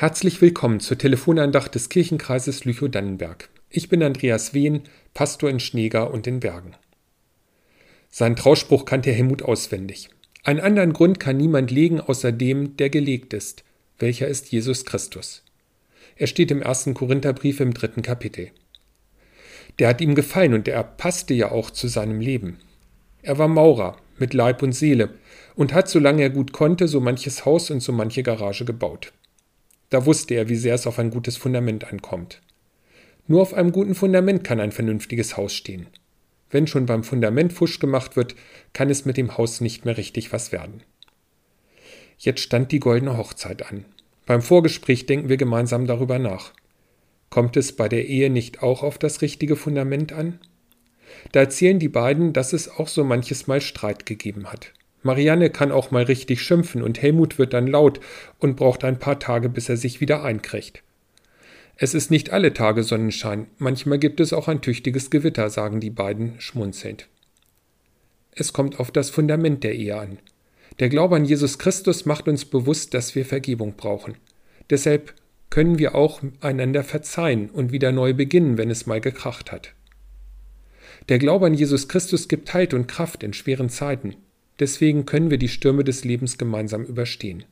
Herzlich willkommen zur Telefonandacht des Kirchenkreises Lüchow-Dannenberg. Ich bin Andreas Wehn, Pastor in Schneegar und in Bergen. Seinen Trauspruch kannte Helmut auswendig. Einen anderen Grund kann niemand legen außer dem, der gelegt ist. Welcher ist Jesus Christus? Er steht im ersten Korintherbrief im dritten Kapitel. Der hat ihm gefallen und er passte ja auch zu seinem Leben. Er war Maurer mit Leib und Seele und hat, solange er gut konnte, so manches Haus und so manche Garage gebaut. Da wusste er, wie sehr es auf ein gutes Fundament ankommt. Nur auf einem guten Fundament kann ein vernünftiges Haus stehen. Wenn schon beim Fundament Fusch gemacht wird, kann es mit dem Haus nicht mehr richtig was werden. Jetzt stand die goldene Hochzeit an. Beim Vorgespräch denken wir gemeinsam darüber nach. Kommt es bei der Ehe nicht auch auf das richtige Fundament an? Da erzählen die beiden, dass es auch so manches Mal Streit gegeben hat. Marianne kann auch mal richtig schimpfen und Helmut wird dann laut und braucht ein paar Tage, bis er sich wieder einkriegt. Es ist nicht alle Tage Sonnenschein, manchmal gibt es auch ein tüchtiges Gewitter, sagen die beiden schmunzelnd. Es kommt auf das Fundament der Ehe an. Der Glaube an Jesus Christus macht uns bewusst, dass wir Vergebung brauchen. Deshalb können wir auch einander verzeihen und wieder neu beginnen, wenn es mal gekracht hat. Der Glaube an Jesus Christus gibt Halt und Kraft in schweren Zeiten. Deswegen können wir die Stürme des Lebens gemeinsam überstehen.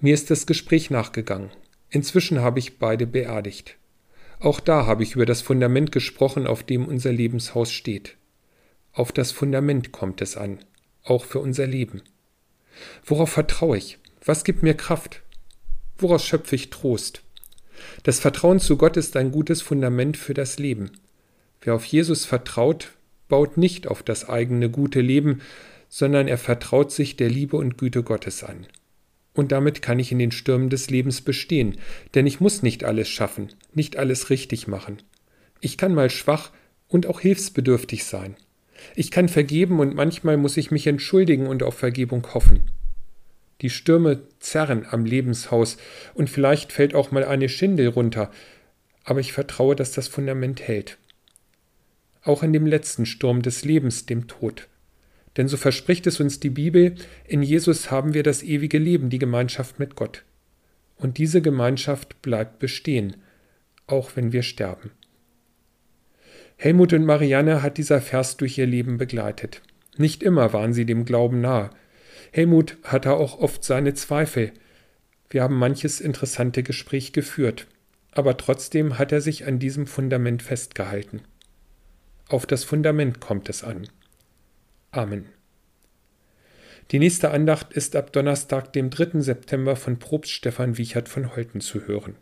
Mir ist das Gespräch nachgegangen. Inzwischen habe ich beide beerdigt. Auch da habe ich über das Fundament gesprochen, auf dem unser Lebenshaus steht. Auf das Fundament kommt es an, auch für unser Leben. Worauf vertraue ich? Was gibt mir Kraft? Woraus schöpfe ich Trost? Das Vertrauen zu Gott ist ein gutes Fundament für das Leben. Wer auf Jesus vertraut, baut nicht auf das eigene gute Leben, sondern er vertraut sich der Liebe und Güte Gottes an. Und damit kann ich in den Stürmen des Lebens bestehen, denn ich muss nicht alles schaffen, nicht alles richtig machen. Ich kann mal schwach und auch hilfsbedürftig sein. Ich kann vergeben und manchmal muss ich mich entschuldigen und auf Vergebung hoffen. Die Stürme zerren am Lebenshaus und vielleicht fällt auch mal eine Schindel runter, aber ich vertraue, dass das Fundament hält auch in dem letzten Sturm des Lebens, dem Tod. Denn so verspricht es uns die Bibel, in Jesus haben wir das ewige Leben, die Gemeinschaft mit Gott. Und diese Gemeinschaft bleibt bestehen, auch wenn wir sterben. Helmut und Marianne hat dieser Vers durch ihr Leben begleitet. Nicht immer waren sie dem Glauben nahe. Helmut hatte auch oft seine Zweifel. Wir haben manches interessante Gespräch geführt, aber trotzdem hat er sich an diesem Fundament festgehalten. Auf das Fundament kommt es an. Amen. Die nächste Andacht ist ab Donnerstag, dem 3. September von Propst Stefan Wiechert von Holten zu hören.